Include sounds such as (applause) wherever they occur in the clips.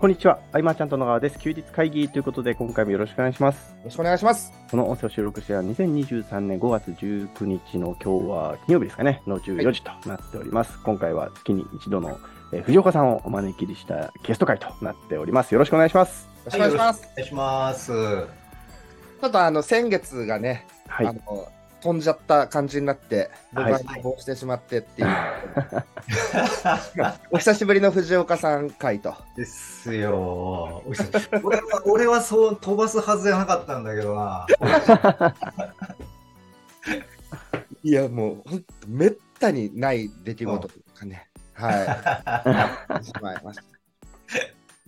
こんにちは、あいまちゃんと野川です。休日会議ということで、今回もよろしくお願いします。よろしくお願いします。この音声を収録しては2023年5月19日の今日は金曜日ですかね、の14時となっております。今回は月に一度の、えー藤岡さんをお招きしたゲスト会となっております。よろしくお願いします。よろしくお願いします。お願いします。ちょっとあの先月がね、はいあ。の飛んじゃった感じになって、僕はいは寝坊してしまってっていう。(laughs) お久しぶりの藤岡さん会と。ですよ。俺は、俺はそう飛ばすはずじゃなかったんだけどな。いや、もう、ほんとめったにない出来事とかね。はい。(laughs) しまいました。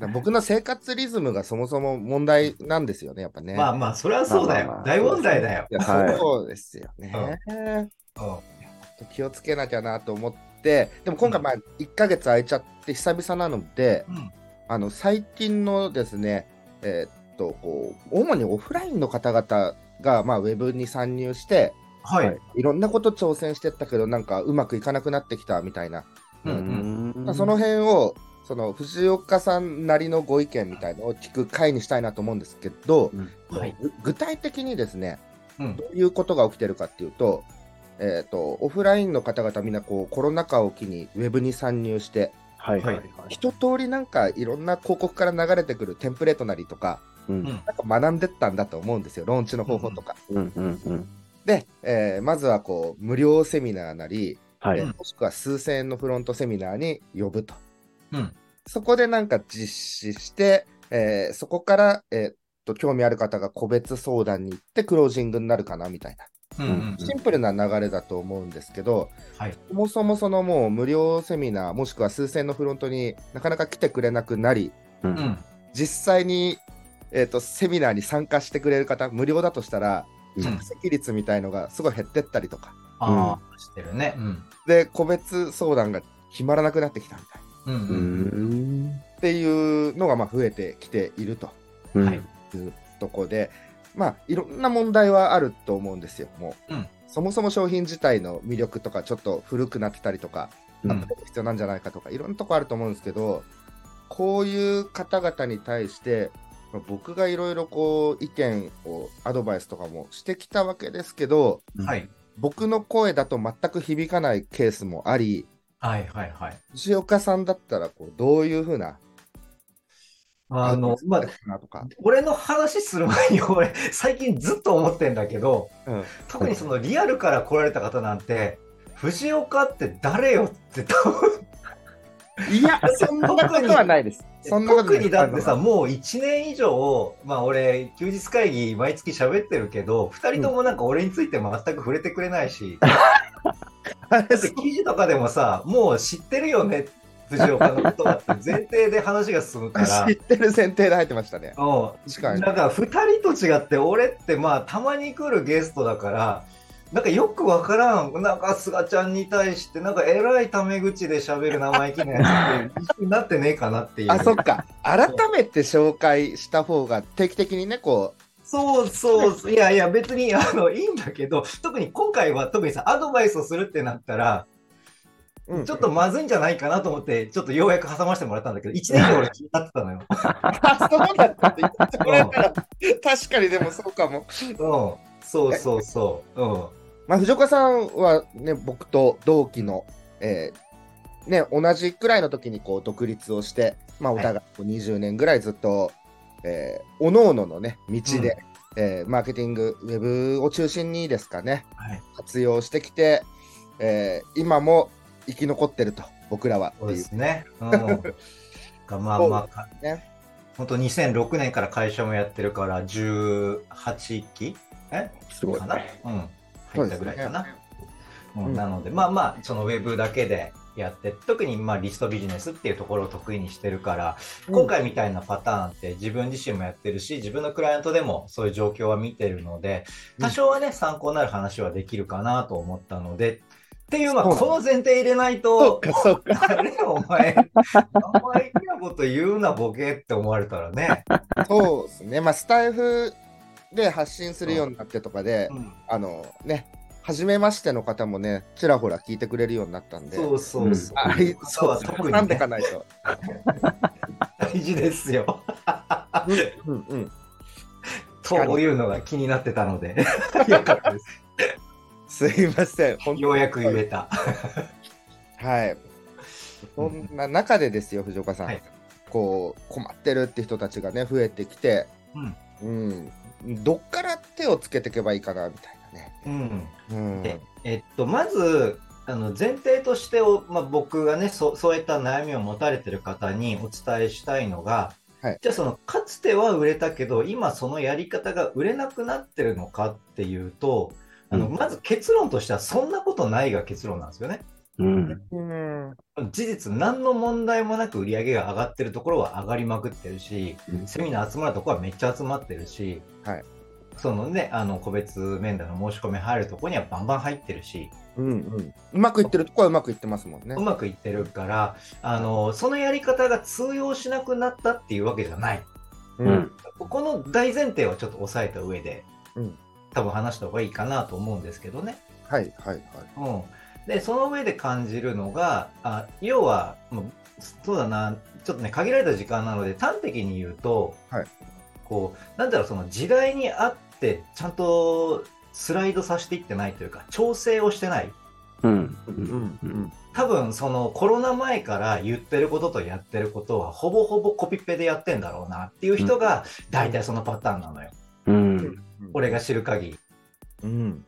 僕の生活リズムがそもそも問題なんですよね、やっぱね。まあまあ、それはそうだまあまあまあ。よ大問題だよ。そうですよね。うん気をつけなきゃなと思って、でも今回、まあ、1ヶ月空いちゃって久々なので、うんあの最近のですね、えーっとこう主にオフラインの方々が、まあ、ウェブに参入して、はい。はいいろんなこと挑戦してったけど、なんかうまくいかなくなってきたみたいな、うんうんんその辺を、その藤岡さんなりのご意見みたいのを聞く回にしたいなと思うんですけど、うんはい。ぐ具体的にですね、うんどういうことが起きてるかっていうと、えーっとオフラインの方々みんなこうコロナ禍を機にウェブに参入して、はいはいはい。一通りなんかいろんな広告から流れてくるテンプレートなりとか、うんなんか学んでったんだと思うんですよ、ローンチの方法とか。うんうんうん。で、えーまずはこう無料セミナーなり、はい。えーもしくは数千円のフロントセミナーに呼ぶと。うん。そこでなんか実施して、えーそこから、えーっと興味ある方が個別相談に行ってクロージングになるかなみたいな。うんうんシンプルな流れだと思うんですけど、はい。そもそもそのもう無料セミナー、もしくは数千円のフロントになかなか来てくれなくなり、ううんん。実際に、えー、とセミナーに参加してくれる方、無料だとしたら、うん着席率みたいのがすごい減ってったりとか、ああ、してるね。うん。で、個別相談が決まらなくなってきたみたいな。うんううん。ん。っていうのがまあ増えてきているとうんはいいうとこで、まあ、いろんな問題はあると思うんですよ、もう。うんそもそも商品自体の魅力とか、ちょっと古くなってたりとか、うんアッ必要なんじゃないかとか、いろんなとこあると思うんですけど、こういう方々に対して、まあ僕がいろいろこう意見をアドバイスとかもしてきたわけですけど、はい。僕の声だと全く響かないケースもあり、はいはいはい。藤岡さんだったらこうどういうふうなあの、まあ、なとか、俺の話する前に (laughs) 俺、最近ずっと思ってんだけど、うん、特にそのリアルから来られた方なんて、藤岡って誰よって多分いや、そんなことはないです。(laughs) そんなことない。特にだってさ、もう1年以上、まあ俺、休日会議毎月喋ってるけど、2人ともなんか俺について全く触れてくれないし、(laughs) だって記事とかでもさ、もう知ってるよね、藤岡のことだって前提で話が進むから。知ってる前提で入ってましたね。うん確かに。なんか2人と違って俺ってまあたまに来るゲストだからなんかよくわからんなんか菅ちゃんに対してなんかえらいタメ口で喋る生意気なやつってなってねえかなっていうあ、そっか。改めて紹介した方が定期的にね、こそうそういやいや別にあのいいんだけど特に今回は特にさアドバイスをするってなったらう、うんちょっとまずいんじゃないかなと思ってちょっとようやく挟ませてもらったんだけど1年以上俺気になってたのよ。あ、そうだったって言ってくれたら、確かにでもそうかも。うん、そうそうそう。うんまあ、藤岡さんはね、僕と同期の、えーね、同じくらいの時にこう独立をして、まあ、お互いこう20年ぐらいずっと、えー、おのおののね、道で、えーマーケティング、ウェブを中心にですかね、はい。活用してきて、えー今も生き残ってると、僕らはそうで。すね。うん、がまあまあ、ね。本当2006年から会社もやってるから18期？え？すごい。か。な、うん、入ったぐらいかな。うんうん。なのでまあまあそのウェブだけでやって特にまあリストビジネスっていうところを得意にしてるから、今回みたいなパターンって自分自身もやってるし自分のクライアントでもそういう状況は見てるので多少はね、参考になる話はできるかなと思ったのでっていうまあこの前提入れないそうとか、そうか。(laughs) あれお前、生意気なこと言うな、ボケって思われたらね。(laughs) そうですね。まあ、スタイフで発信するようになってとかで、うんあのね、初めましての方もね、ちらほら聞いてくれるようになったんで、そうそうそう。あいそう、特に挟んでかないと。事ですよ。うんうんうん。というのが気になってたので、(laughs) よかったです。すいません。本ようやく言えた。はい。そんな中でですよ、藤岡さん。はいこう、困ってるって人たちがね、増えてきて、うん。どっから手をつけていけばいいかな、みたいなね。うん。うん。でえっと、まず、あの前提としてお、まあ、僕がねそ、そういった悩みを持たれてる方にお伝えしたいのが、はいじゃあその、かつては売れたけど、今そのやり方が売れなくなってるのかっていうと、あのうんまず結論としては、そんなことないが結論なんですよね。うん。うん。事実、何の問題もなく売り上げが上がってるところは上がりまくってるし、うんセミナー集まるところはめっちゃ集まってるし、はいそのね、あの個別面談の申し込み入るところにはバンバン入ってるし、うんうん。うまくいってるとこはうまくいってますもんねう。まくいってるから、あのそのやり方が通用しなくなったっていうわけじゃない。ううん。この大前提はちょっと押さえた上で、うん多分話した方がいいかなと思うんですけどね。はいはいはい。うん、でその上で感じるのがあ要はもうそうだなちょっとね限られた時間なので端的に言うと、はいこうなんだろうその時代に合ってちゃんとスライドさせていってないというか調整をしてないうん。うんうん。多分そのコロナ前から言ってることとやってることはほぼほぼコピペでやってんだろうなっていう人が大体そのパターンなのよ、うん。俺が知る限り。うん。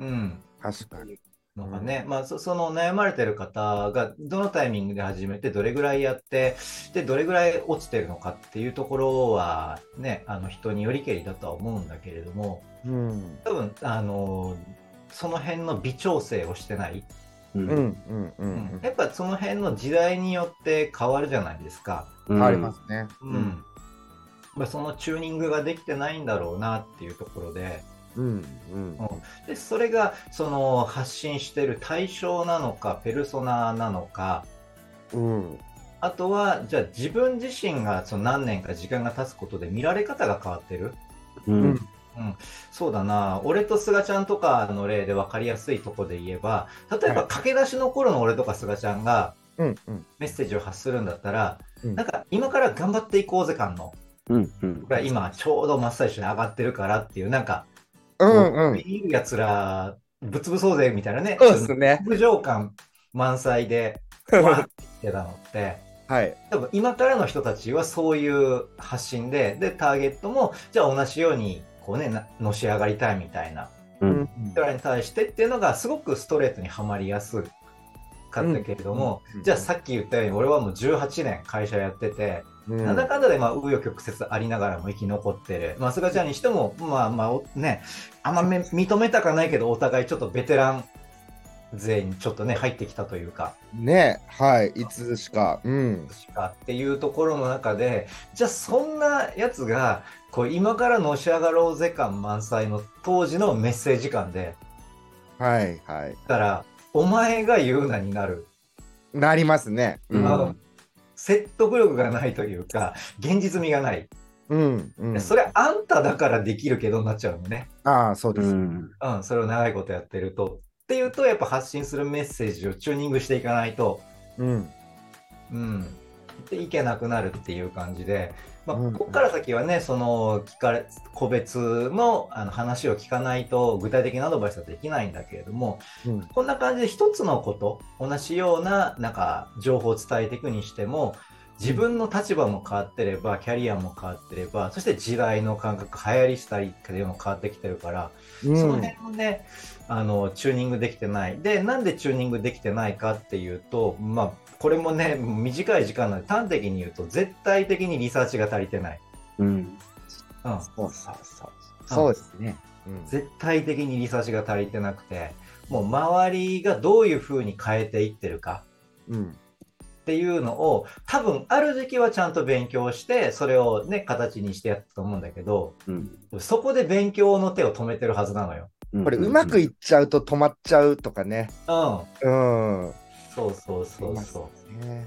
うん。うん確かに。のがね、まあそその悩まれてる方がどのタイミングで始めてどれぐらいやってでどれぐらい落ちてるのかっていうところはねあの人によりけりだとは思うんだけれどもうん。多分あのその辺の微調整をしてない、う。うんんうんううん。んやっぱその辺の時代によって変わるじゃないですか、うん。ありますね。うん。まあ、そのチューニングができてないんだろうなっていうところでうんうんでそれがその発信してる対象なのかペルソナなのかうん。あとは、じゃあ自分自身がその何年か時間が経つことで見られ方が変わってる？ううんん。そうだな、俺と菅ちゃんとかの例で分かりやすいとこで言えば、例えばはい駆け出しの頃の俺とか菅ちゃんがうんうん。メッセージを発するんだったら、うんなんか今から頑張っていこうぜ感の、うん。うんこれは今ちょうど真っ最初に上がってるからっていう、なんか、うんうん。見るやつらぶつぶそうぜみたいなね、そうですね。無情感満載で、(laughs) わーってたのって、はい。多分今からの人たちはそういう発信で、で、ターゲットも、じゃあ同じように、こうね、なのし上がりたいみたいなうん。人らに対してっていうのが、すごくストレートにはまりやすかったけれども、うんじゃあさっき言ったように、俺はもう18年会社やってて、うんなんだかんだで、まあ、紆余曲折ありながらも生き残ってる。まあ、菅ちゃんにしても、まあまあ、おね、あんまめ認めたかないけど、お互いちょっとベテラン勢にちょっとね、入ってきたというか、ねはい。いつしか。うん。しかっていうところの中でじゃあそんなやつがこう今からのし上がろうぜ感満載の当時のメッセージ感ではいはい。たらお前が言うなになる、なりますね。うん説得力がないというか現実味がない、うん。うん。それあんただからできるけどになっちゃうのね、ああ、そうです。うん。うん、それを長いことやってるとっていうとやっぱ発信するメッセージをチューニングしていかないとうん。うん、でいけなくなるっていう感じで、まあ、うんここから先はね、その聞かれ個別のあの話を聞かないと具体的なアドバイスはできないんだけれども、うん。こんな感じで一つのこと、同じようななんか情報を伝えていくにしても、自分の立場も変わってれば、キャリアも変わってれば、そして時代の感覚、流行りしたりっていうのも変わってきてるから、うん。その辺をね、あの、チューニングできてない。で、なんでチューニングできてないかっていうと、まあ、これもね、短い時間なので端的に言うと、絶対的にリサーチが足りてない。うん。うん。そうそうそう。そうですね。うん絶対的にリサーチが足りてなくて、もう周りがどういう風に変えていってるかうん。っていうのを、多分ある時期はちゃんと勉強して、それをね、形にしてやったと思うんだけど、うん。そこで勉強の手を止めてるはずなのよ。これ、うまくいっちゃうと止まっちゃうとかね。うん。うん。そうそうそうそう。ね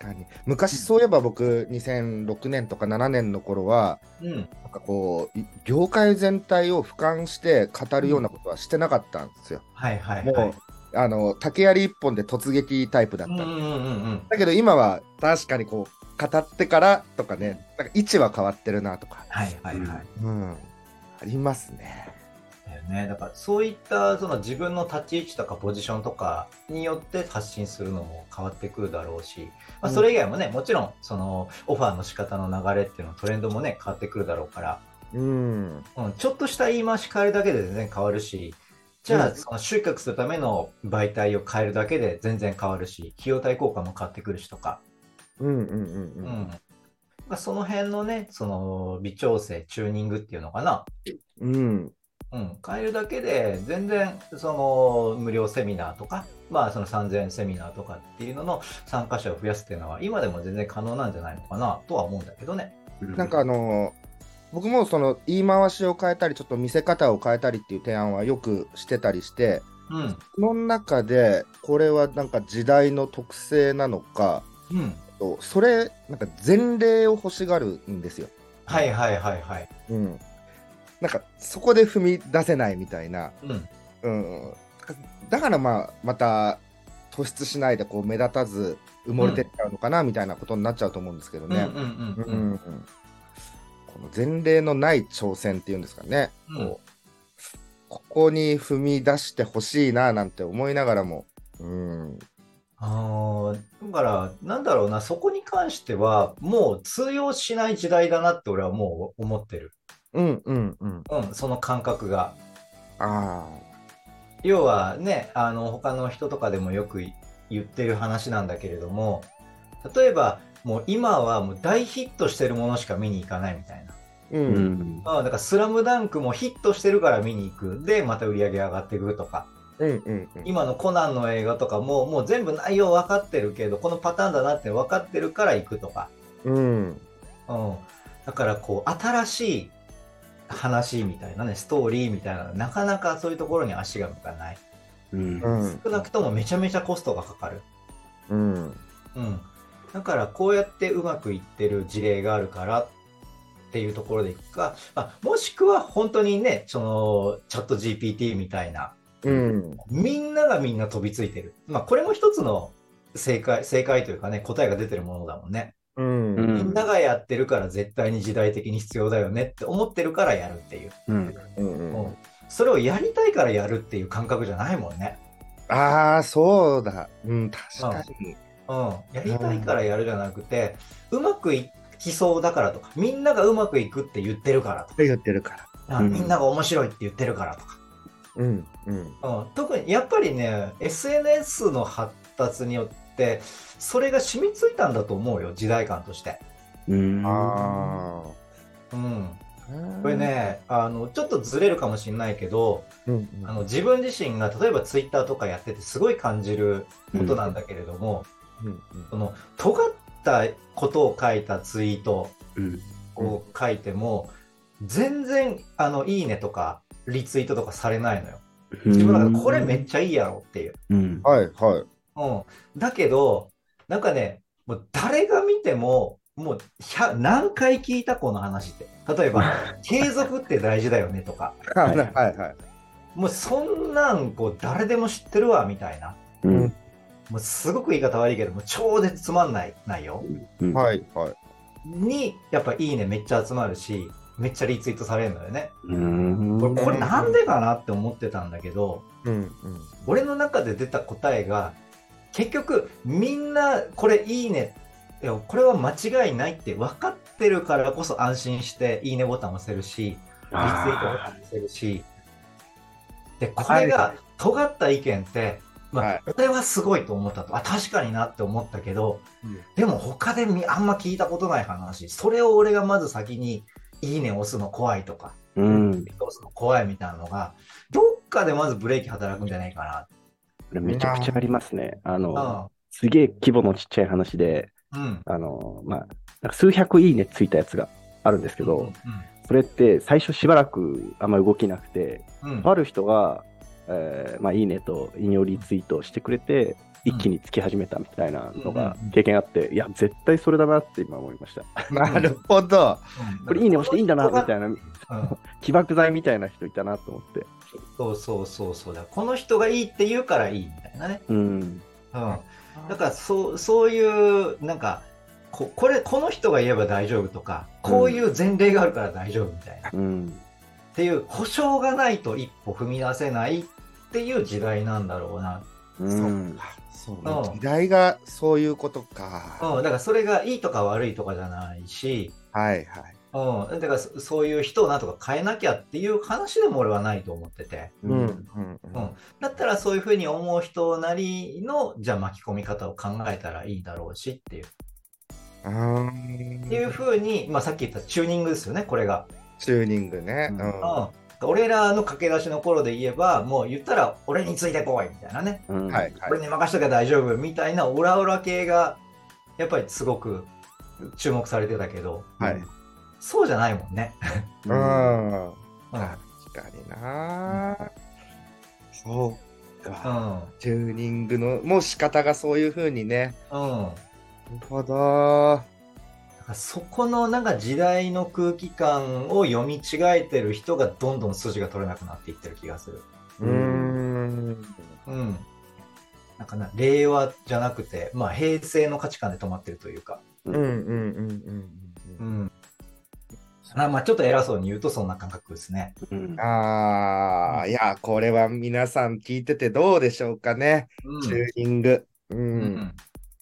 確かに昔そういえば僕2006年とか7年の頃はうん。なんかこうい業界全体を俯瞰して語るようなことはしてなかったんですよ。はいはいもう、はい。あの竹槍一本で突撃タイプだった、うんうんうんうん。だけど今は確かにこう語ってからとかね、なんか位置は変わってるなとか、はいはいはい。うん、ありますね。ね。だからそういったその自分の立ち位置とかポジションとかによって発信するのも変わってくるだろうし、まあ、それ以外もね、もちろんそのオファーの仕方の流れっていうのトレンドもね変わってくるだろうから、うん、うん、ちょっとした言い回し変えるだけで全然変わるし、じゃあ、うん。その集客するための媒体を変えるだけで全然変わるし、費用対効果も変わってくるしとか、うん、うん、うん、ううんん。まあ、その辺のね、その微調整、チューニングっていうのかな、うん、うん、変えるだけで全然その無料セミナーとか、まあその3000円セミナーとかっていうのの参加者を増やすっていうのは今でも全然可能なんじゃないのかなとは思うんだけどね。なんかあの僕もその言い回しを変えたり、ちょっと見せ方を変えたりっていう提案はよくしてたりして、うん。その中で、これはなんか時代の特性なのか、うん。とそれ、なんか前例を欲しがるんですよ。はいはいはいはい。うん。なんかそこで踏み出せないみたいな。うん。うん。だからまあ、また突出しないでこう目立たず埋もれてっちゃうのかなみたいなことになっちゃうと思うんですけどね。この前例のない挑戦っていうんですかね。うんこうここに踏み出してほしいななんて思いながらも。うん。あーだから、なんだろうな、そこに関しては、もう通用しない時代だなって俺はもう思ってる。うんうんうん。うん、その感覚が。あ要はね、あの、他の人とかでもよく言ってる話なんだけれども、例えば、もう今はもう大ヒットしてるものしか見に行かないみたいな。あ。う。うんん。あだから、スラムダンクもヒットしてるから見に行く。で、また売り上げ上がっていくとか。うんうんうん。今のコナンの映画とかも、もう全部内容分かってるけど、このパターンだなって分かってるから行くとか。うん。うん。だから、こう、新しい話みたいなね、ストーリーみたいなの、なかなかそういうところに足が向かない。うんうん。少なくともめちゃめちゃコストがかかる。うん。うん。だから、こうやってうまくいってる事例があるからっていうところでいくか、まあ、もしくは本当にね、その、チャット GPT みたいな、うん。みんながみんな飛びついてる。まあ、これも一つの正解、正解というかね、答えが出てるものだもんね。うん。うんみんながやってるから絶対に時代的に必要だよねって思ってるからやるっていう。うん。うんうんそれをやりたいからやるっていう感覚じゃないもんね。ああ、そうだ。うん、確かに。うん。やりたいからやるじゃなくて、うまくいきそうだからとか、みんながうまくいくって言ってるからとか、言ってるから。あうんみんなが面白いって言ってるからとか。うん。うん。うん、特にやっぱりね SNS の発達によってそれが染みついたんだと思うよ時代感として、うん。あうん、あ。これ。ねあのちょっとずれるかもしれないけどうん。あの自分自身が例えば Twitter とかやっててすごい感じることなんだけれども、うん。その尖ったことを書いたツイートうん。を書いても、全然あのいいねとかリツイートとかされないのよ自分の中でこれめっちゃいいやろっていううん。はい、はい。うん。だけど、なんかね、もう誰が見ても、もう100何回聞いたこの話って。例えば、(laughs) 継続って大事だよねとか、はい、はい、はい。もうそんなんこう誰でも知ってるわみたいな。うん。もうすごく言い方悪いけど、もう超絶つまんない内容うん。はい、はい。に、やっぱいいねめっちゃ集まるし、めっちゃリツイートされるのよね。うん。これこれなんでかなって思ってたんだけど、うん、うん。俺の中で出た答えが結局みんなこれいいね。これは間違いないって分かってるからこそ安心していいねボタンを押せるしリツイートボタンを押せるし。でこれが尖った意見って、まはい。あ、俺はすごいと思ったと。あ確かになって思ったけど、うん。でも他でみあんま聞いたことない話。それを俺がまず先にいいね押すの怖いとか、うん。押すの怖いみたいなのがどっかでまずブレーキ働くんじゃないかなこれめちゃくちゃありますね。あの、あすげえ規模のちっちゃい話で、うん。あの、まあ、なんか数百いいねついたやつがあるんですけど、それって最初しばらくあんまり動きなくて、ある人が、えーまあ、いいねと引用リツイートしてくれて、一気につき始めたみたいなのがうん経験あって、いや、絶対それだなって今思いました。(laughs) なるほど。(laughs) これいいね押していいんだな、みたいな、うん (laughs) 起爆剤みたいな人いたなと思って。そうそうそうそうだ。この人がいいって言うからいいみたいなね。うん。うん。だからそう、そういう、なんか、ここれこの人が言えば大丈夫とかこういう前例があるから大丈夫みたいな、っうん。ていう保証がないと一歩踏み出せないっていう時代なんだろうな、うん。そううんね。時代がそういうことか。うん、だからそれがいいとか悪いとかじゃないし、はいはい。うん、だからそそういう人をなんとか変えなきゃっていう話でも俺はないと思ってて。うんうんうん、だったらそういうふうに思う人なりのじゃあ巻き込み方を考えたらいいだろうしっていう,、うん。っていうふうに、まあ、さっき言ったチューニングですよねこれが、チューニングね。うんうん俺らの駆け出しの頃で言えばもう言ったら俺についてこいみたいなね、うん。はいはい。俺に任しとけば大丈夫みたいなオラオラ系がやっぱりすごく注目されてたけどはい。そうじゃないもんね。う (laughs) うん。ん。うん確かにな。そううか。んチューニングの、もう仕方がそういうふうにね。うんなるほど。そこのなんか時代の空気感を読み違えてる人がどんどん筋が取れなくなっていってる気がする。うーん。うん。なんかな、令和じゃなくて、まあ平成の価値観で止まってるというか。うんうんうんうんううん。まあちょっと偉そうに言うとそんな感覚ですね。うん。ああ、いや、これは皆さん聞いててどうでしょうかね。うんチューニング。う。うんん。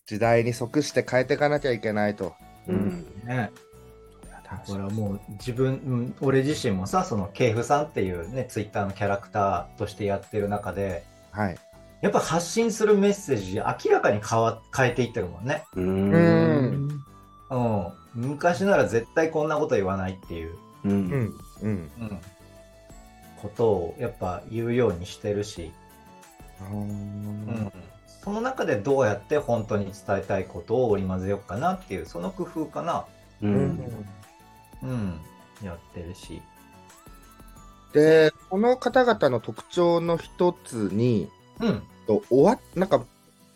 時代に即して変えていかなきゃいけないと。うん。ね。だからもう自分、うん俺自身もさ、その系譜さんっていうね、ツイッターのキャラクターとしてやってる中で、はい。やっぱ発信するメッセージ明らかに変わ変えていってるもんね。うん。うん。昔なら絶対こんなこと言わないっていう、う。うんん。うん。うん、ことをやっぱ言うようにしてるし、うん、その中でどうやって本当に伝えたいことを織り交ぜようかなっていう、その工夫かな。う。うんん。うん。やってるし。で、この方々の特徴の一つに、うん。と終わっなんか、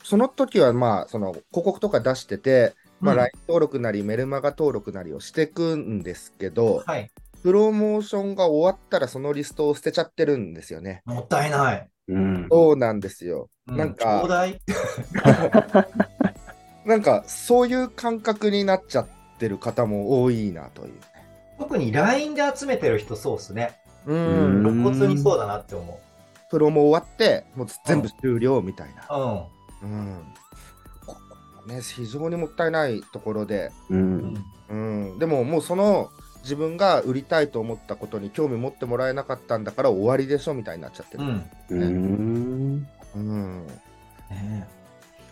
その時はまあ、その広告とか出してて、まあ、うん LINE 登録なり、メルマガ登録なりをしていくんですけど、はい。プロモーションが終わったらそのリストを捨てちゃってるんですよね。もったいない。うん。そうなんですよ。うなんか。なんか、(laughs) (laughs) そういう感覚になっちゃってる方も多いなという。特に LINE で集めてる人そうっすね。ううんん。露骨にそうだなって思プロも終わって、もう全部終了みたいな。う。うん。ここね、非常にもったいないところで、う。うんん。うん。でももうその、自分が売りたいと思ったことに興味持ってもらえなかったんだから終わりでしょみたいになっちゃってる。うん。うん。うん。ね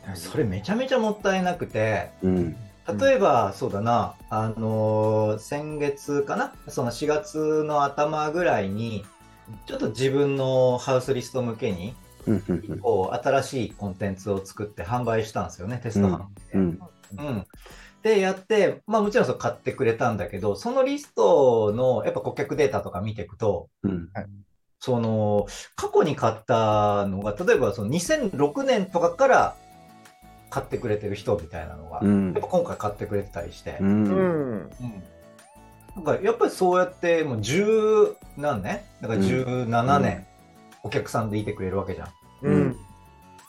えそれめちゃめちゃもったいなくて、うん。例えば、そうだな、あのー先月かな、その4月の頭ぐらいに、ちょっと自分のハウスリスト向けに、うん。こう、新しいコンテンツを作って販売したんですよね、テスト販売で。うん。うん。で、やって、まあもちろんそう買ってくれたんだけど、そのリストのやっぱ顧客データとか見ていくと、うん。その、過去に買ったのが、例えばその2006年とかから買ってくれてる人みたいなのが、うんやっぱ今回買ってくれてたりして。うんなんかやっぱりそうやってもう十何年？だから17年お客さんでいてくれるわけじゃん。うん。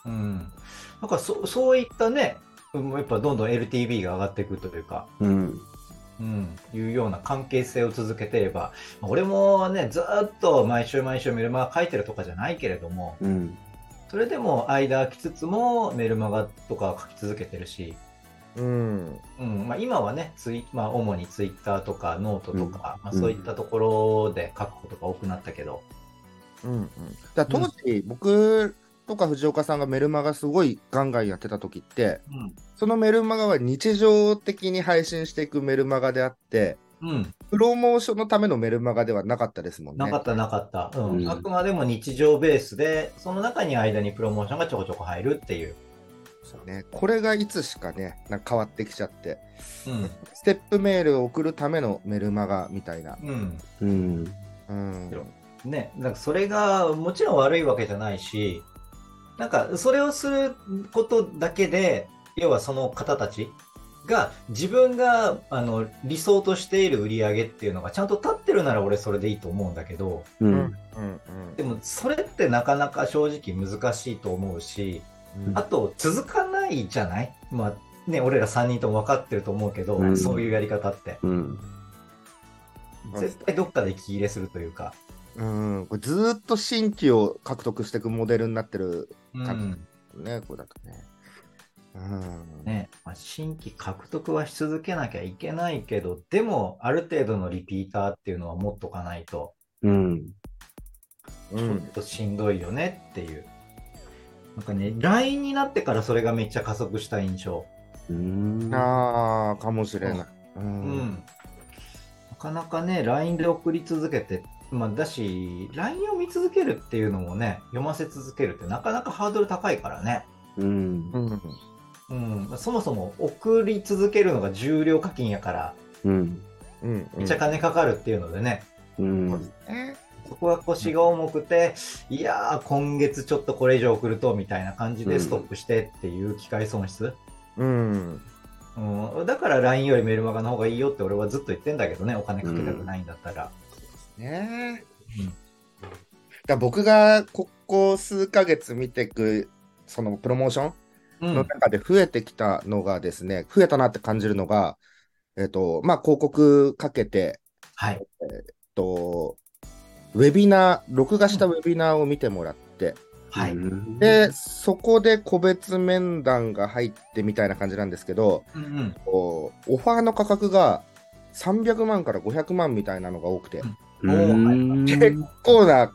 うん。だからそそういったね、うんやっぱどんどん LTV が上がっていくというか、うん。うん、いうような関係性を続けていれば、まあ俺もね、ずーっと毎週毎週メルマガ書いてるとかじゃないけれども、うん。それでも間空きつつもメルマガとか書き続けてるし、うん。うんまあ、今はねツイ、まあ、主にツイッターとかノートとか、まあ、うんそういったところで書くことが多くなったけど、うん。うん。当時、僕とか藤岡さんがメルマガすごいガンガンやってた時って、そのメルマガは日常的に配信していくメルマガであって、うん、プロモーションのためのメルマガではなかったですもんね。なかったなかった、うんうんあくまでも日常ベースでその中に間にプロモーションがちょこちょこ入るっていう、そうね。これがいつしかね、なんか変わってきちゃって、うんステップメールを送るためのメルマガみたいな。うんうん。うん。ね、なんかそれがもちろん悪いわけじゃないしなんかそれをすることだけで要はその方たちが自分があの理想としている売り上げっていうのがちゃんと立ってるなら俺それでいいと思うんだけどううん。ん。うん。でもそれってなかなか正直難しいと思うしうんあと続かないじゃない、まあ、ね、俺ら3人とも分かってると思うけど、うんそういうやり方って。うん。絶対どっかで気入れするというか。うん、これずーっと新規を獲得していくモデルになってるうんね、これだとね。うん。ねまあ、新規獲得はし続けなきゃいけないけど、でも、ある程度のリピーターっていうのは持っとかないと、うん。ちょうんっとしんどいよねっていう。なんかね、LINE になってからそれがめっちゃ加速した印象。うん。ああ、かもしれない。う。うんん。なかなかね、LINE で送り続けて、まあ、だし、LINE を見続けるっていうのもね、読ませ続けるってなかなかハードル高いからね。うん。うん。うん、そもそも送り続けるのが重量課金やから、うん。うん。めっちゃ金かかるっていうのでね、うん。えそこが腰が重くて、いやー、今月ちょっとこれ以上送るとみたいな感じでストップしてっていう機会損失？うん。うん、だから LINE よりメルマガの方がいいよって俺はずっと言ってんだけどね、お金かけたくないんだったら。ねうんだ僕がここ数ヶ月見ていく、そのプロモーションうんの中で増えてきたのがですね、増えたなって感じるのが、えっ、と、まあ、広告かけて、はい。えっと、ウェビナー、録画したウェビナーを見てもらって、はい。で、そこで個別面談が入ってみたいな感じなんですけど、うんうん。オファーの価格が300万から500万みたいなのが多くて、うん。結構な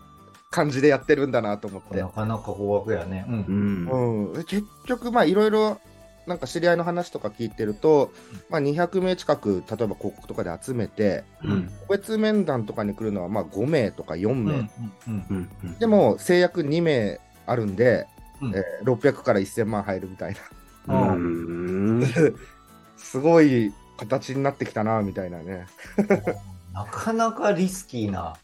感じでやってるんだなと思ってな。かなか高額やね。うんう。ん。うん、結局、まあいろいろ、なんか知り合いの話とか聞いてると、まあ、200名近く、例えば広告とかで集めて、うん。個別面談とかに来るのはまあ5名とか4うん。う名、ん。うん。うん。でも制約2名あるんで、うんえー600から1000万入るみたいな、うん。(laughs) すごい形になってきたなみたいなね、(laughs) なかなかリスキーな。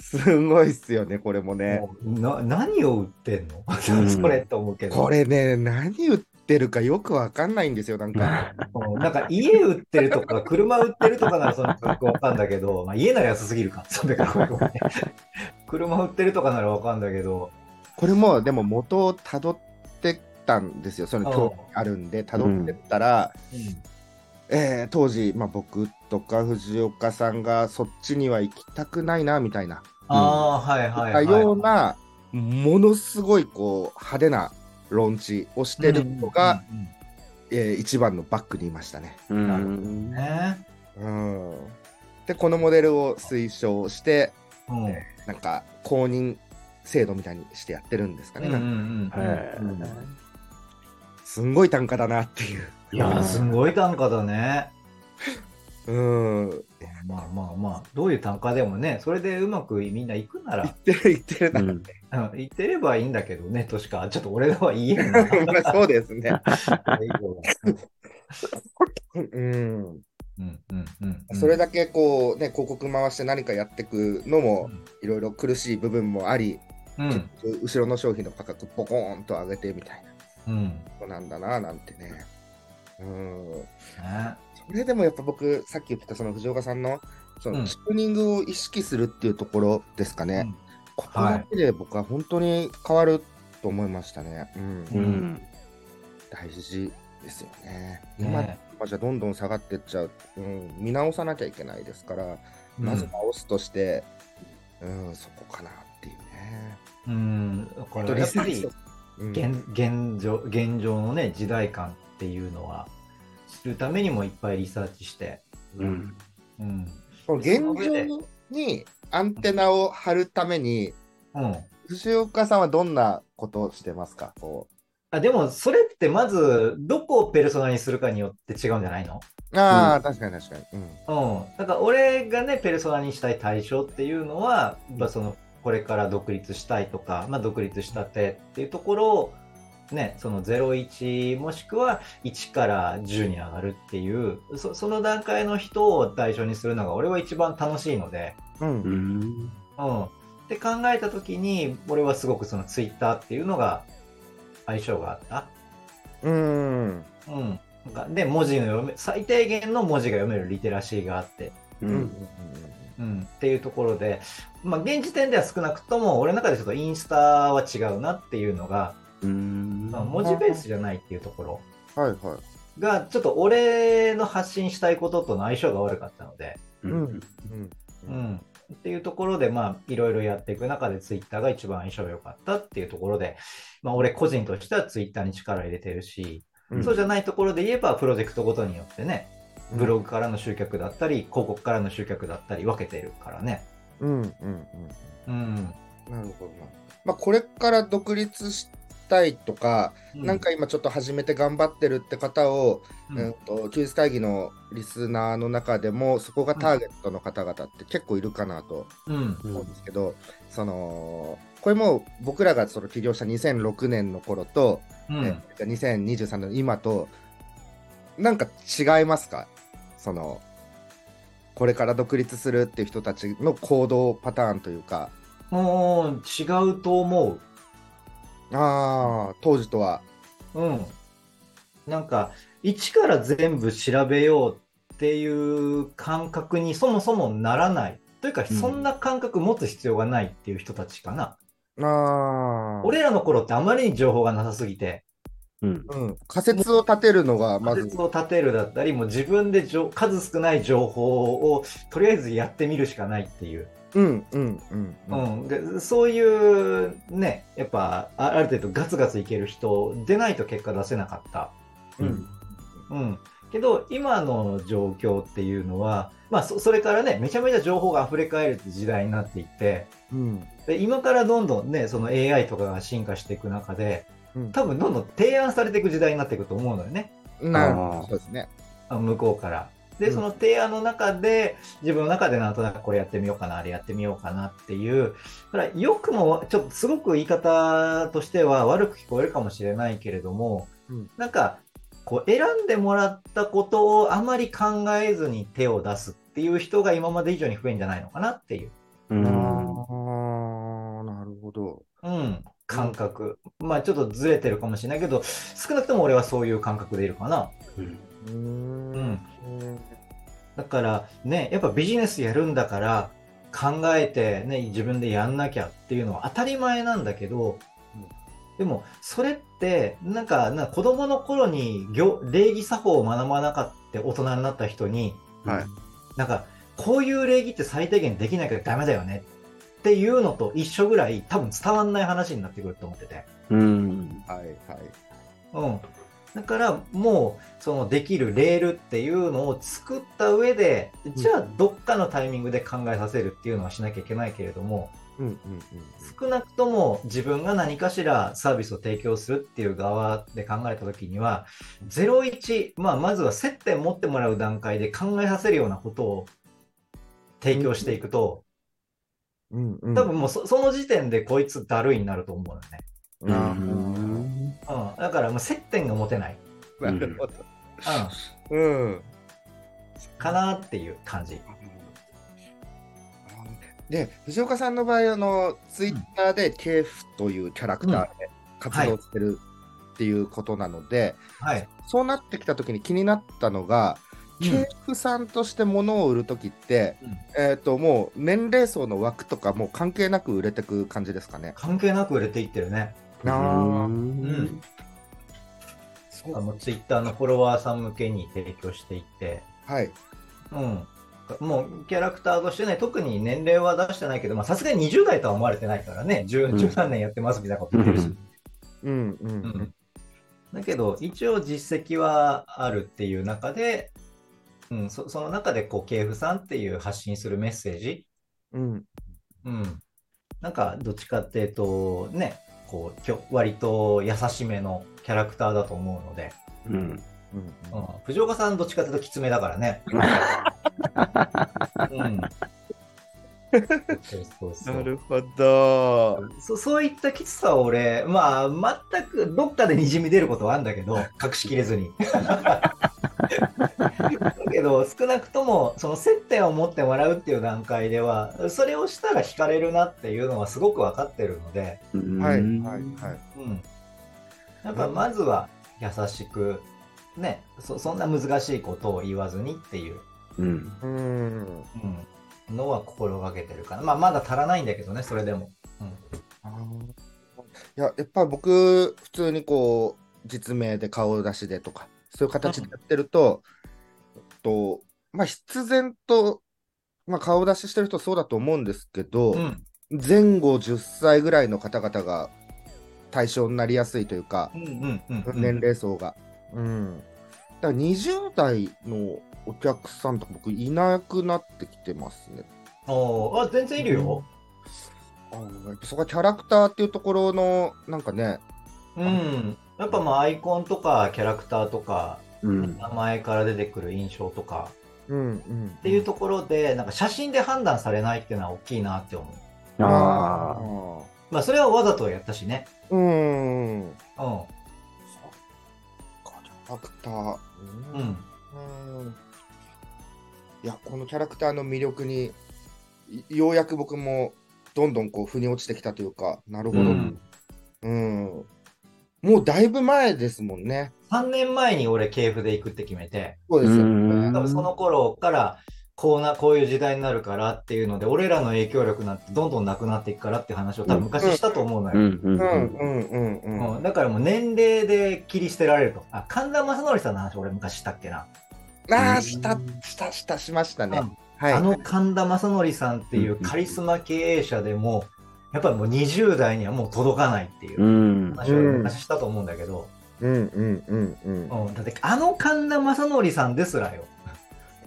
すごいっすよね、これもね。もうな何を売ってんの、うんそれって思うけど。これね、何売ってるかよくわかんないんですよ、なんか。(laughs) うんなんか家売ってるとか、車売ってるとかならその価格わかんだけど、まあ、家なら安すぎるか。300から500万ね (laughs) 車売ってるとかならわかんだけど、これも、でも元をたどってったんですよ、その興味あるんで、たどってったら、えー当時、まあ、僕とか藤岡さんがそっちには行きたくないなみたいな、ああ、はいはいはい。ような、ものすごいこう派手なローンチをしてるのが、うんうんうんえー一番のバックにいましたね。うん。ね。うん、で、このモデルを推奨して、うん。うんなんか公認制度みたいにしてやってるんですかね。うんなんかうんはい。すんごい単価だなっていう。いやー、すごい単価だね。うん。まあまあまあ、どういう単価でもね、それでうまくみんな行くなら、言ってる言ってるな。うんってればいいんだけどね、としか、ちょっと俺らは言えんな。(laughs) まあそうですね。うん。うんうんうんうんそれだけこうね、広告回して何かやっていくのもうんいろいろ苦しい部分もあり、うん後ろの商品の価格ポコーンと上げてみたいなうん。ことなんだななんてね。うん。ねそれでもやっぱ僕、さっき言ってたその藤岡さんのそうんのチューニングを意識するっていうところですかね。うんここだけで僕は本当に変わると思いましたね。うん。うん。大事ですよね。ね今今じゃどんどん下がってっちゃう、うん、見直さなきゃいけないですから、まず直すとして、うん、そこかなっていうね。うん、だかあとらやっぱりうん現現状現状のね時代感っていうのは知るためにもいっぱいリサーチして、うん。うん。現状にアンテナを張るために、うん、藤岡さんはどんなことをしてますか？こあでもそれってまずどこをペルソナにするかによって違うんじゃないの？うああ、確かに確かに。うん。うん、だから俺がねペルソナにしたい対象っていうのは、やっぱそのこれから独立したいとか、まあ、独立したてっていうところをねその01もしくは1から10に上がるっていうそその段階の人を対象にするのが俺は一番楽しいので、うん。うん。うん、って考えた時に俺はすごくそのツイッターっていうのが相性があった。うん。うん、なんかで文字の読め最低限の文字が読めるリテラシーがあって。ううんん。うん、っていうところで、まあ、現時点では少なくとも俺の中でちょっとインスタは違うなっていうのが、うんまあ、文字ベースじゃないっていうところ、はいはい。が、ちょっと俺の発信したいこととの相性が悪かったので、うんうんうん。っていうところで、まあ、いろいろやっていく中で、ツイッターが一番相性が良かったっていうところで、まあ、俺個人としてはツイッターに力入れてるし、うんそうじゃないところで言えば、プロジェクトごとによってね、ブログからの集客だったり、広告からの集客だったり分けてるからね。うんうんうんうん。なるほどな。まあ、これから独立したいとか、うなんか今ちょっと始めて頑張ってるって方を、うん。うんと休日会議のリスナーの中でも、そこがターゲットの方々って結構いるかなとうん。思うんですけど、そのこれも僕らがその起業した2006年の頃と、うん。え2023年の今と、なんか違いますか？そのこれから独立するっていう人たちの行動パターンというか、もう違うと思ああ、当時とは。う。うん。なんか、一から全部調べようっていう感覚にそもそもならない。というか、うんそんな感覚持つ必要がないっていう人たちかな。ああ。俺らの頃ってあまりに情報がなさすぎて、うんうん、仮説を立てるのがまず仮説、を立てるだったり、もう自分でじょ数少ない情報をとりあえずやってみるしかないっていう。うんうんうんううんん、でそういうね、やっぱあある程度ガツガツいける人でないと結果出せなかった。うん。うん、けど今の状況っていうのは、まあ、そそれからねめちゃめちゃ情報が溢れ返るって時代になっていってうん。で今からどんどんねその AI とかが進化していく中でうん。多分どんどん提案されていく時代になっていくと思うのよね。なるほど。そうですね。あ向こうから。でうん。その提案の中で自分の中でなんとなくこれやってみようかなあれやってみようかなっていうだからよくもちょっとすごく言い方としては悪く聞こえるかもしれないけれども、うん。なんかこう選んでもらったことをあまり考えずに手を出すっていう人が今まで以上に増えんじゃないのかなっていう、うん。ああ、なるほど。うん、感覚、まあちょっとずれてるかもしれないけど少なくとも俺はそういう感覚でいるかな。うんうんん。だからね、やっぱビジネスやるんだから考えてね、自分でやんなきゃっていうのは当たり前なんだけど、うんでもそれってなんかな子供の頃に行礼儀作法を学ばなかった大人になった人に、はいなんかこういう礼儀って最低限できなきゃダメだよねっていうのと一緒ぐらい多分伝わんない話になってくると思ってて。うんはいはい。うん。だからもうそのできるレールっていうのを作った上でじゃあどっかのタイミングで考えさせるっていうのはしなきゃいけないけれどもうんうん少なくとも自分が何かしらサービスを提供するっていう側で考えた時には01、まあ、まずは接点持ってもらう段階で考えさせるようなことを提供していくとうん。うんうん。多分もうそその時点でこいつだるいになると思うよね。うんあうん、だからもう接点が持てない、ーなるほど。うん、うん。かなっていう感じ。で、藤岡さんの場合、あの、ツイッターでケーフというキャラクターで活動してるっていうことなので、はい。そうなってきたときに気になったのが、うんケーフさんとして物を売るときって、うんえっ、と、もう年齢層の枠とかもう関係なく売れてく感じですかね？関係なく売れていってるね。なあ。うん。そう。あのツイッターのフォロワーさん向けに提供していって、はい。うん。もうキャラクターとしてね、特に年齢は出してないけど、まあさすがに20代とは思われてないからね、10うん。13年やってますみたいなこと言ってるし。うんうん。うん。だけど、一応実績はあるっていう中で、うん、そその中でこう、系譜さんっていう発信するメッセージ、うん。うん、なんかどっちかっていうと、ね、こうきょ割と優しめのキャラクターだと思うので、うんうんうん、藤岡さんどっちかっていうときつめだからね。(laughs) うん、そうそうそうなるほど。そそういったきつさを俺、まあ、全くどっかでにじみ出ることはあるんだけど、隠しきれずに。だけど、少なくとも、その接点を持ってもらうっていう段階では、それをしたら惹かれるなっていうのはすごく分かってるので、はいはいはい。うん。やっぱまずは優しく、ね、そそんな難しいことを言わずにっていう、うんうん。うん、のは心がけてるかな。まあ、まだ足らないんだけどね、それでも。うんいや、やっぱ僕、普通にこう、実名で顔出しでとか、そういう形でやってると、とまあ、必然と、まあ、顔出ししてる人そうだと思うんですけど、うん前後10歳ぐらいの方々が対象になりやすいというか、うんうんうんうん年齢層が。うん。だから20代のお客さんとか僕いなくなってきてますね。おーあ全然いるよ。あーやっぱそこはキャラクターっていうところの、なんかね、うん。やっぱまあアイコンとかキャラクターとかうん。名前から出てくる印象とかうんうん。っていうところでなんか写真で判断されないっていうのは大きいなって思う。ああ。まあそれはわざとやったしね。あ。うん。うん。うん。キャラクター。う。うんうんいや、このキャラクターの魅力に、いようやく僕もどんどんこう、腑に落ちてきたというか、なるほど。ううん。んもうだいぶ前ですもんね。3年前に俺系譜で行くって決めて、そうですようんね。多分その頃からこうな、こういう時代になるからっていうので、俺らの影響力なんてどんどんなくなっていくからって話を多分昔したと思うのよ。うん。うん。うんうんうんうん。うんだからもう年齢で切り捨てられると。あ、神田正則さんの話俺昔したっけな。ああ、した、した、した、しましたね。うんはい。あの神田正則さんっていうカリスマ経営者でも、やっぱりもう20代にはもう届かないっていううん。話を昔したと思うんだけど、うんうんうんうん。うんだってあの神田正則さんですらよ。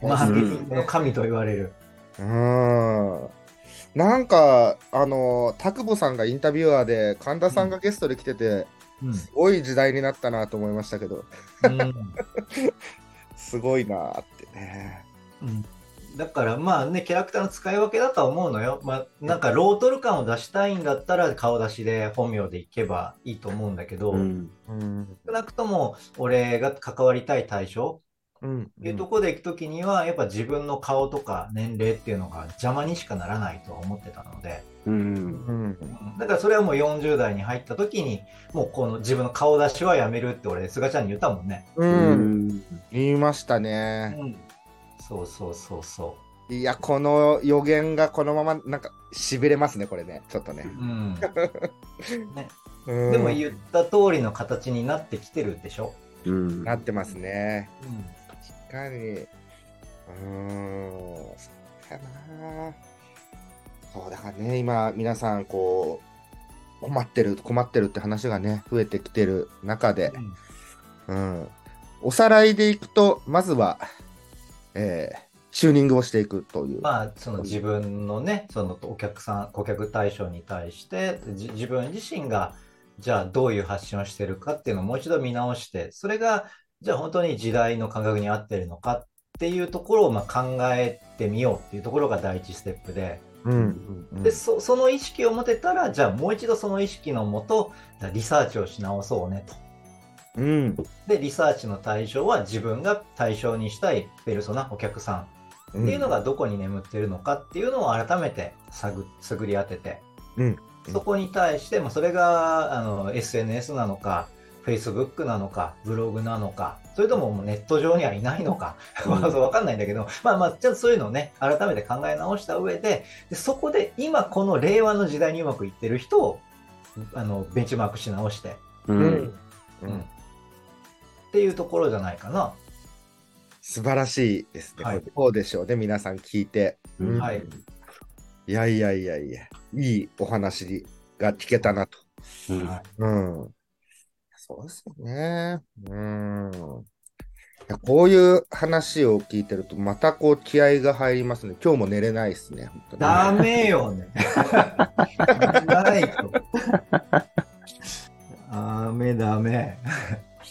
マーケティングの神と言われる。うん。なんか、あの、田久保さんがインタビュアーで、神田さんがゲストで来てて、うんすごい時代になったなと思いましたけど、うん (laughs) すごいなーってね。うんだからまあね、キャラクターの使い分けだとは思うのよ。まあなんかロートル感を出したいんだったら顔出しで本名でいけばいいと思うんだけど、うん。うん。少なくとも俺が関わりたい対象うん。っていうところで行くときには、やっぱ自分の顔とか年齢っていうのが邪魔にしかならないとは思ってたので、うん。うん。だからそれはもう40代に入ったときに、もうこの自分の顔出しはやめるって俺、菅ちゃんに言ったもんね。う。うんん。言いましたね。そうそうそうそいや、この予言がこのまま、なんか、しびれますね、これね。ちょっとねう。。うん。(laughs) ね、うんでも言った通りの形になってきてるでしょ？うん。なってますね。うん確かに。うーん。そうやな。そうだからね、今、皆さん、こう、困ってる、困ってるって話がね、増えてきてる中で、うん。おさらいでいくと、まずは、えー、チューニングをしていくという。まあ、その自分のね、そのお客さん、顧客対象に対して、じ自分自身が、じゃあどういう発信をしてるかっていうのをもう一度見直して、それが、じゃあ本当に時代の感覚に合ってるのかっていうところをまあ考えてみようっていうところが第一ステップで、うん。うんでそその意識を持てたら、じゃあもう一度その意識のもと、リサーチをし直そうねと。うん。で、リサーチの対象は自分が対象にしたいペルソナ、お客さんっていうのがどこに眠ってるのかっていうのを改めて探探り当てて、うんそこに対して、まあ、それがあの SNS なのか、Facebook なのか、ブログなのか、それとももうネット上にはいないのか、うん (laughs) わかんないんだけど、まあまあ、ちょっとそういうのをね、改めて考え直した上で、でそこで今この令和の時代にうまくいってる人を、あの、ベンチマークし直して、う。うんん。ううんん。っていうところじゃないかな。素晴らしいですね。はいこれどうでしょうね、皆さん聞いて。うんはい。いやいやいやいや、いいお話が聞けたなと。うんはいうん。そうですよね。うん。こういう話を聞いてると、またこう気合が入りますね。今日も寝れないですね。本当にダメよね。(laughs) ないと。ダメダメ。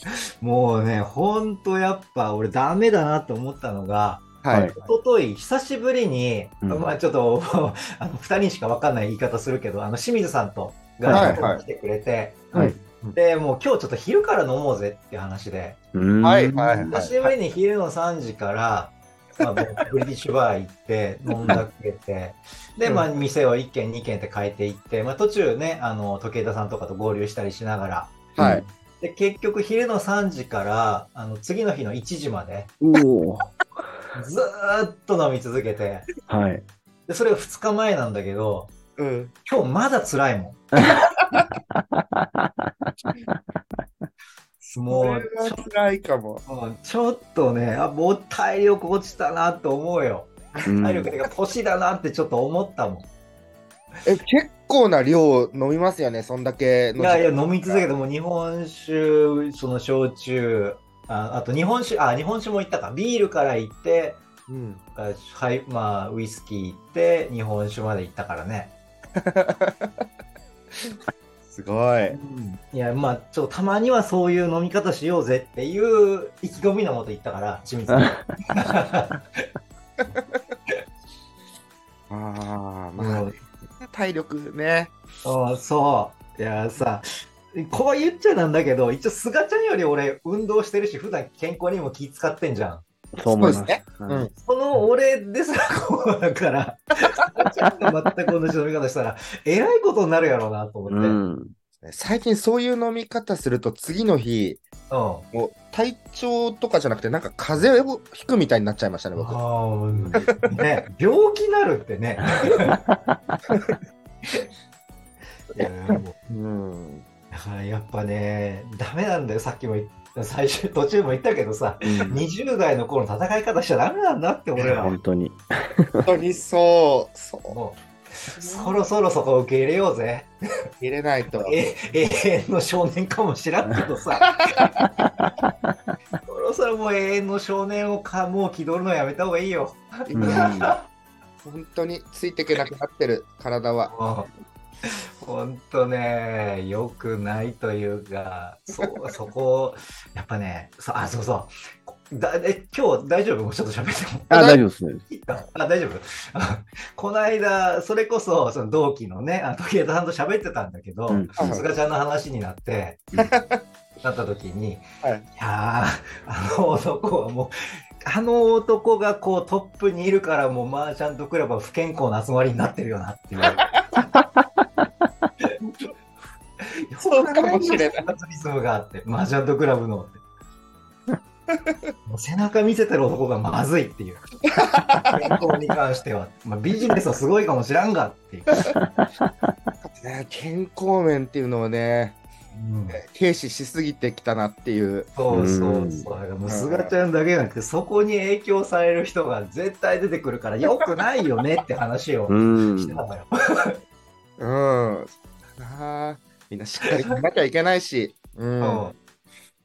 (laughs) もうね、ほんとやっぱ俺ダメだなと思ったのが、はい。はい一昨日久しぶりに、うん。まあちょっと、(laughs) あの、二人しかわかんない言い方するけど、あの、清水さんと、はいが来てくれて、はい。で、もう今日ちょっと昼から飲もうぜって話で、うんはいはいはい。久しぶりに昼の3時から、まあ、僕ブリティッシュバー行って、飲んだくれて、で、まあ、店を1軒、2軒って変えていって、まあ、途中ね、あの、時計田さんとかと合流したりしながら、はい。で、結局昼の3時から、あの、次の日の1時まで。ずーっと飲み続けて、はい。で、それが2日前なんだけど、うん。今日まだ辛いもん。もうれは辛いかも。うんちょっとね、あ、もう体力落ちたなと思うよ。うん体力っていうか、年だなってちょっと思ったもん。え、結構な量飲みますよね、そんだけの。いやいや、飲み続けてもう日本酒、その焼酎、ああと日本酒、あ、日本酒も行ったか。ビールから行って、うん。あはい、まあ、ウイスキー行って、日本酒まで行ったからね。(laughs) すごい。いや、まあ、ちょっとたまにはそういう飲み方しようぜっていう意気込みのもと言ったから、清水。(laughs) (laughs) ああ、まあ、うん体力ね。あそう。いやさ、こう言っちゃなんだけど、一応、菅ちゃんより俺、運動してるし、普段健康にも気使ってんじゃん。そう思います。ねはいうんその俺ですらこうだから、菅ちゃんが全く同じ飲み方したら、えらいことになるやろうなと思って。ううん。ん。最近そういう飲み方すると次の日、もう体調とかじゃなくて、なんか風邪をひくみたいになっちゃいましたね、僕。あーね、病気なるってね。(laughs) だからやっぱね、ダメなんだよ、さっきも最初、途中も言ったけどさ、20代の頃の戦い方しちゃダメなんだって、俺ら。本当に。(laughs) 本当にそう。そう。そろそろそこ受け入れようぜ。入れないと。(laughs) え永遠の少年かもしらんけどさ。(laughs) そろそろもう永遠の少年をかもう気取るのやめた方がいいよ。うん本当についていけなくなってる、体は。もうほんとね、良くないというか、そうそこ、やっぱね、そあ、そうそう。だえ今日大丈夫？もうちょっと喋っても。あ、大丈夫ですね。あ大丈夫？あ (laughs) この間、それこそその同期のね、あ時枝さんと喋ってたんだけど、うん菅ちゃんの話になって、なった時に、はいいやー、あの男はもう、あの男がこうトップにいるから、もうマーチャントクラブは不健康な集まりになってるよなっていう。(laughs) そうかもしれないリズムがあって、マーチャントクラブのって。背中見せてる男がまずいっていう。健康に関しては。まあ、ビジネスはすごいかもしらんがっていう。ね健康面っていうのをね、うん軽視しすぎてきたなっていう。そうそうそう。だからもう菅ちゃんだけじゃなくて、そこに影響される人が絶対出てくるから、よくないよねって話をうん。してたのよ。うん。なあみんなしっかりしなきゃいけないし。う。うんん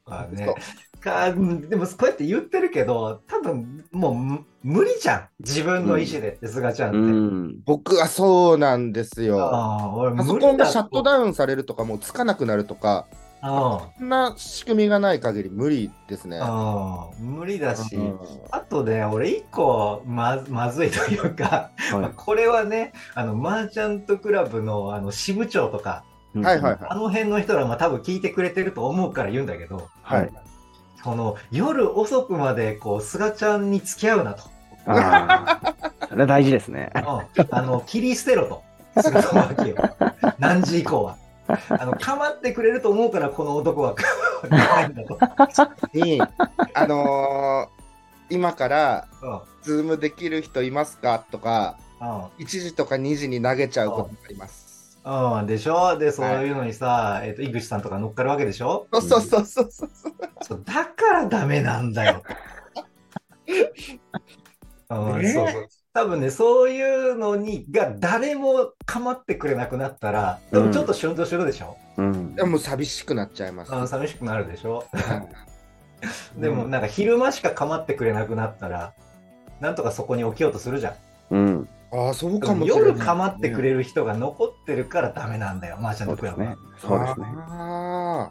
まあね、かでもこうやって言ってるけど、多分もうむ無理じゃん。自分の意思でって、菅ちゃんって。うん。僕はそうなんですよ。パソコンがシャットダウンされるとか、もうつかなくなるとか、あそんな仕組みがない限り無理ですね。あ無理だし、うんあとね、俺一個ままずいというか、まあはこれはね、あの、マーチャントクラブのあの支部長とか、い。はいはいあの辺の人らも多分聞いてくれてると思うから言うんだけど、はい。その夜遅くまでこう、菅ちゃんに付き合うなと。ああ。それは大事ですね。うんあの、切り捨てろと。菅智明を。何時以降は。あの、構ってくれると思うから、この男はないんだと。に、あのー今から、うんズームできる人いますか？とか、うん1時とか2時に投げちゃうこともあります。うん、でしょ？で、そういうのにさ、えっ、と、井口さんとか乗っかるわけでしょ？そうそうそうそうそう。そうだからダメなんだよ。(laughs) うん、ねそうそう。多分ね、そういうのに、が誰も構ってくれなくなったら、多分ちょっとシュンとするでしょ、うんで。もう寂しくなっちゃいます。うん、寂しくなるでしょ？はいでも、なんか昼間しか構ってくれなくなったら、なんとかそこに起きようとするじゃん。うんあ、そうかもしれない。夜構ってくれる人が残ってるからダメなんだよ、マーチャントクラブはそうですね。そうですね。ああ、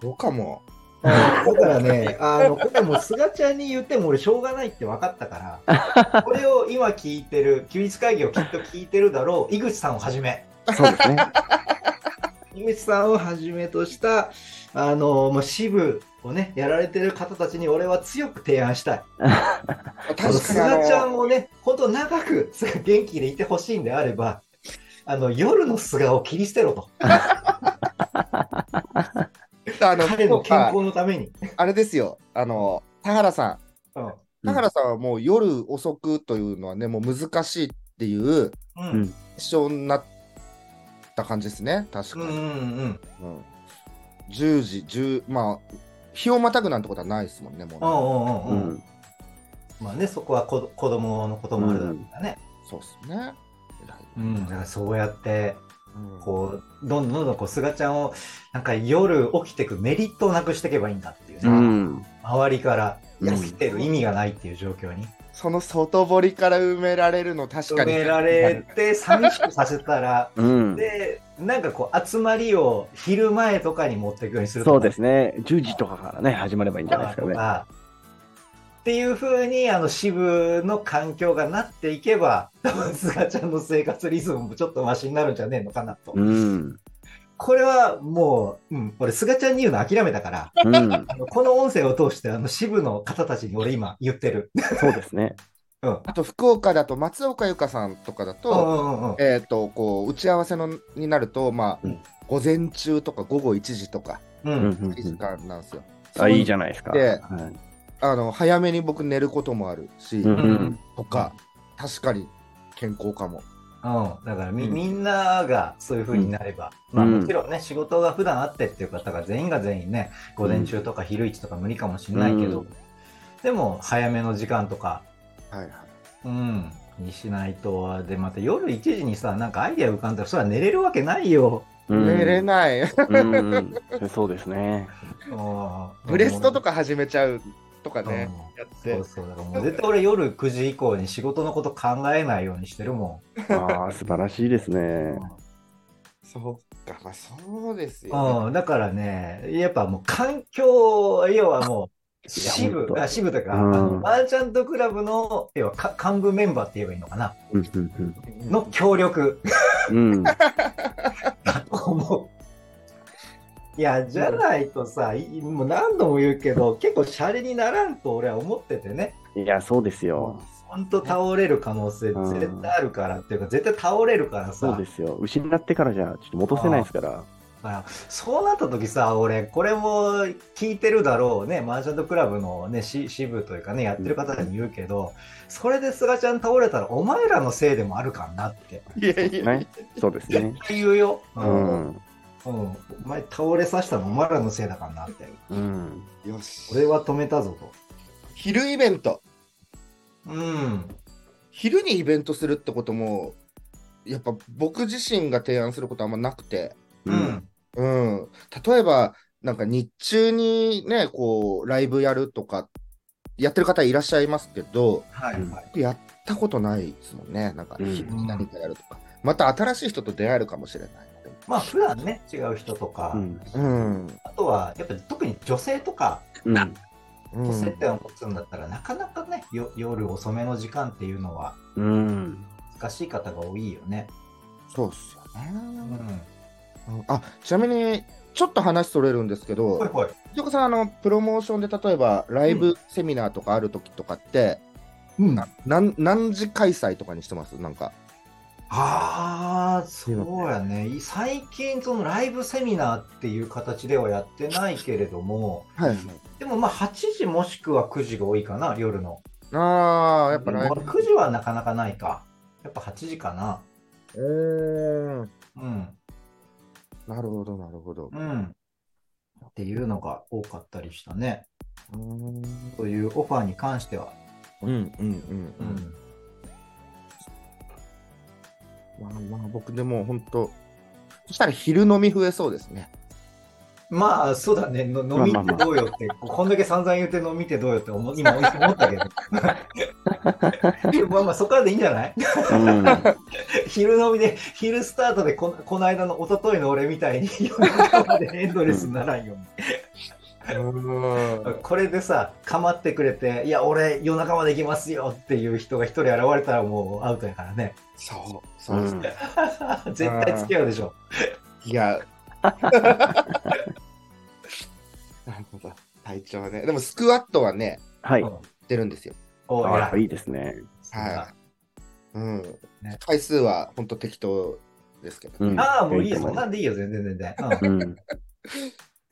そうかも。だからね、(laughs) あの、これはもう菅ちゃんに言っても俺しょうがないって分かったから、(laughs) これを今聞いてる、休日会議をきっと聞いてるだろう、井口さんをはじめ、そうですね。(laughs) 井口さんをはじめとした、あの、まあ、支部をね、やられてる方たちに俺は強く提案したい。こ (laughs) の確かに菅ちゃんをね、本当長く元気でいてほしいんであれば、あの、夜の菅を切り捨てろと。(laughs) あの彼の健康のために。あれですよ、あの、田原さん。うん。田原さんはもう夜遅くというのはね、もう難しいっていう。一緒になった感じですね、確かに。うんうんうん。うん10時、10、まあ、日をまたぐなんてことはないですもんね、もうね、うんうんうんうん。うん。まあね、そこは子子供のこともあるだろうからね。そうっすね。うん。だからそうやって、うんこう、どんどんどんどんこう、すがちゃんを、なんか夜起きてくメリットをなくしていけばいいんだっていうね。うん。周りからうん起きてる意味がないっていう状況に。その外堀から埋められるの確かに。埋められて (laughs) 寂しくさせたら、うん。で、なんかこう、集まりを昼前とかに持っていくようにするそうですね。10時とかからね、始まればいいんじゃないですかね。っていうふうに、あの、支部の環境がなっていけば、多分、すがちゃんの生活リズムもちょっとマシになるんじゃねえのかなと。うん。これはもう、うん、俺、すがちゃんに言うの諦めたから、うん。あのこの音声を通して、あの、支部の方たちに俺今言ってる。そうですね。うん。あと福岡だと松岡由香さんとかだうんと、うんうんうん。えっ、と、こう、打ち合わせのになると、まあ、うん午前中とか午後1時とか、ううん時間なんですよ。あ、いいじゃゃないですか。ではいあの、早めに僕寝ることもあるし、うんうんとか、確かに健康かも。うん、だからみ,、うん。みんながそういう風になれば、まあうん。もちろんね、仕事が普段あってっていう方が全員が全員ね、午前中とか昼一とか無理かもしれないけど、うん。でも早めの時間とか、はいはい。うん、にしないと、で、また夜1時にさ、なんかアイデア浮かんだら、それは寝れるわけないよ。うん。寝れない。うんうんそうですね。(laughs) ブレストとかか始めちゃうとかね、やってそう。そう、だからもう絶対俺夜9時以降に仕事のこと考えないようにしてるもああ、素晴らしいですん。ね。そうか、まあそうですうよ、ね。ん、だからね、やっぱもう環境、要はもう、支部、あ支部というか、うんあのマーチャントクラブの、要はか幹部メンバーって言えばいいのかな、うんうんうんの協力うん。(laughs) だと思う。いや、じゃないとさ、いもう何度も言うけど、結構シャレにならんと俺は思っててね。いや、そうですよ。本当倒れる可能性うん絶対あるからっていうか、絶対倒れるからさ。そうですよ。失ってからじゃ、ちょっと戻せないですから。だからそうなった時さ、俺、これも聞いてるだろうね、マーチャントクラブのね、し支部というかね、やってる方に言うけど、それで菅ちゃん倒れたら、お前らのせいでもあるかなって。いやいや、ね。そうですね。言うよ。う。うんん。うん。お前倒れさせたのお前らのせいだからなって。うん。よし。俺は止めたぞと。昼イベント。うん。昼にイベントするってことも、やっぱ僕自身が提案することはあんまなくて、う。ん。うん。例えば、なんか日中にね、こう、ライブやるとか、やってる方いらっしゃいますけど、はいはい。やったことないですもんね。なんか、うん昼に何かやるとか。また新しい人と出会えるかもしれないまあ、普段ね、違う人とか、うん。あとは、やっぱり特に女性とか、うん。うん接点を持つんだったら、なかなかね、よ夜遅めの時間っていうのはうん。難しい方が多いよね。そうっすよね。うん。うんあ、ちなみに、ちょっと話それるんですけど、ほいほい。藤岡さん、あの、プロモーションで例えば、ライブセミナーとかあるときとかって、うん。ななん何時開催とかにしてます？なんか。ああ、そうやね。い最近、そのライブセミナーっていう形ではやってないけれども、はい。でもまあ8時もしくは9時が多いかな、夜の。ああ、やっぱライブ。9時はなかなかないか。やっぱ8時かな。うーん。うん。なるほど、なるほど。うん。っていうのが多かったりしたね。うーん。そういうオファーに関しては。うん、うん、うん。ううんまあまあ、僕でも本当、そしたら昼飲み増えそうですね。まあ、そうだね。の飲みってどうよって、こんだけ散々言って飲みってどうよって思 (laughs) 今思ったけど。まあまあ、そこからでいいんじゃない？うん。(laughs) 昼飲みで、昼スタートでこ、この間の一昨日の俺みたいに、夜中までエンドレスにならんように。うん。これでさ、かまってくれて、いや、俺、夜中まで行きますよっていう人が一人現れたらもうアウトやからね。そう、そうですね。(laughs) 絶対付き合うでしょ。いや。(laughs) なるほど。体調ね。でも、スクワットはね、はい。うん出るんですよ。おあいいいですね。はい。うん。ね回数は本当適当ですけど、うんああ、もういいよ。そんなんでいいよ、全然全然。うんうん。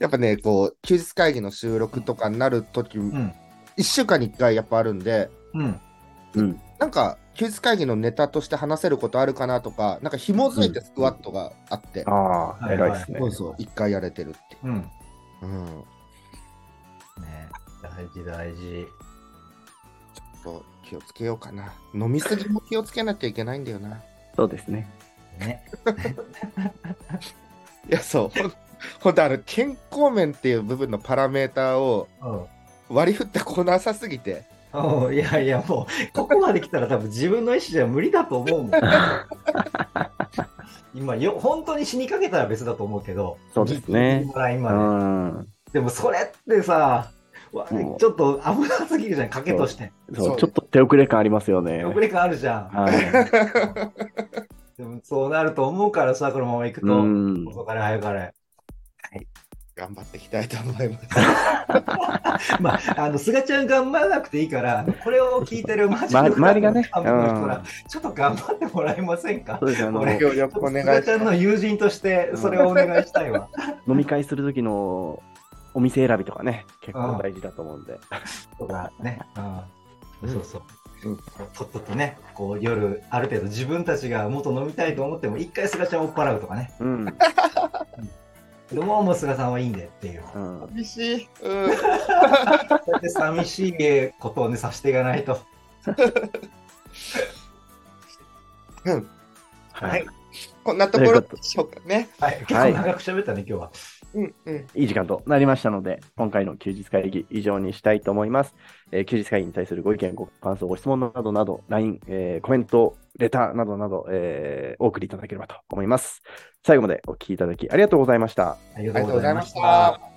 やっぱね、こう、休日会議の収録とかになるとき、うん。1週間に1回やっぱあるんで、うん。うん。なんか、休日会議のネタとして話せることあるかなとか、なんか紐づいてスクワットがあって、ああ、偉いですね。そうそう、1回やれてるって。うん。うん。ね大事大事。ちょっと気をつけようかな。飲みすぎも気をつけなきゃいけないんだよな。そうですね。ね。(laughs) いや、そう。ほんほんとあの、健康面っていう部分のパラメーターをうん割り振ったコーナーさすぎて、うんいやいや、もう、ここまで来たら多分自分の意思じゃ無理だと思うもん。(laughs) 今よ、本当に死にかけたら別だと思うけど、そうですねギリギリのラインうまでん。でもそれってさ、ちょっと危なすぎるじゃん、賭けとして。そう、そうちょっと手遅れ感ありますよね。遅れ感あるじゃん。はい。でもそうなると思うからさ、このまま行くうと、ん。遅かれ早かれ。頑張っていきたいと思います。(laughs) まあ、あの、菅ちゃん頑張らなくていいから、これを聞いてるマジま周りがねうんちょっと頑張ってもらえませんか？そうですね。あの、俺協力お願い菅ちゃんの友人として、それをお願いしたいわ。飲み会する時のお店選びとかね、結構大事だと思うんで。とかね。うん、そうそう。うんとっととね、こう夜、ある程度自分たちがもっと飲みたいと思っても、一回菅ちゃんを追っ払うとかね。うん。どうも菅さんはいいんでっていう。うん。寂しい。うん。そうやって寂しいことをね、さしていかないと。うん。はい。こんなところでしょうかね。はい、結構長く喋ったね、今日は。うんうん。いい時間となりましたので、今回の休日会議以上にしたいと思います。えー休日会議に対するご意見、ご感想、ご質問などなど、LINE、えーコメント、レターなどなど、えーお送りいただければと思います。最後までお聞きいただきありがとうございました。ありありがとうございました。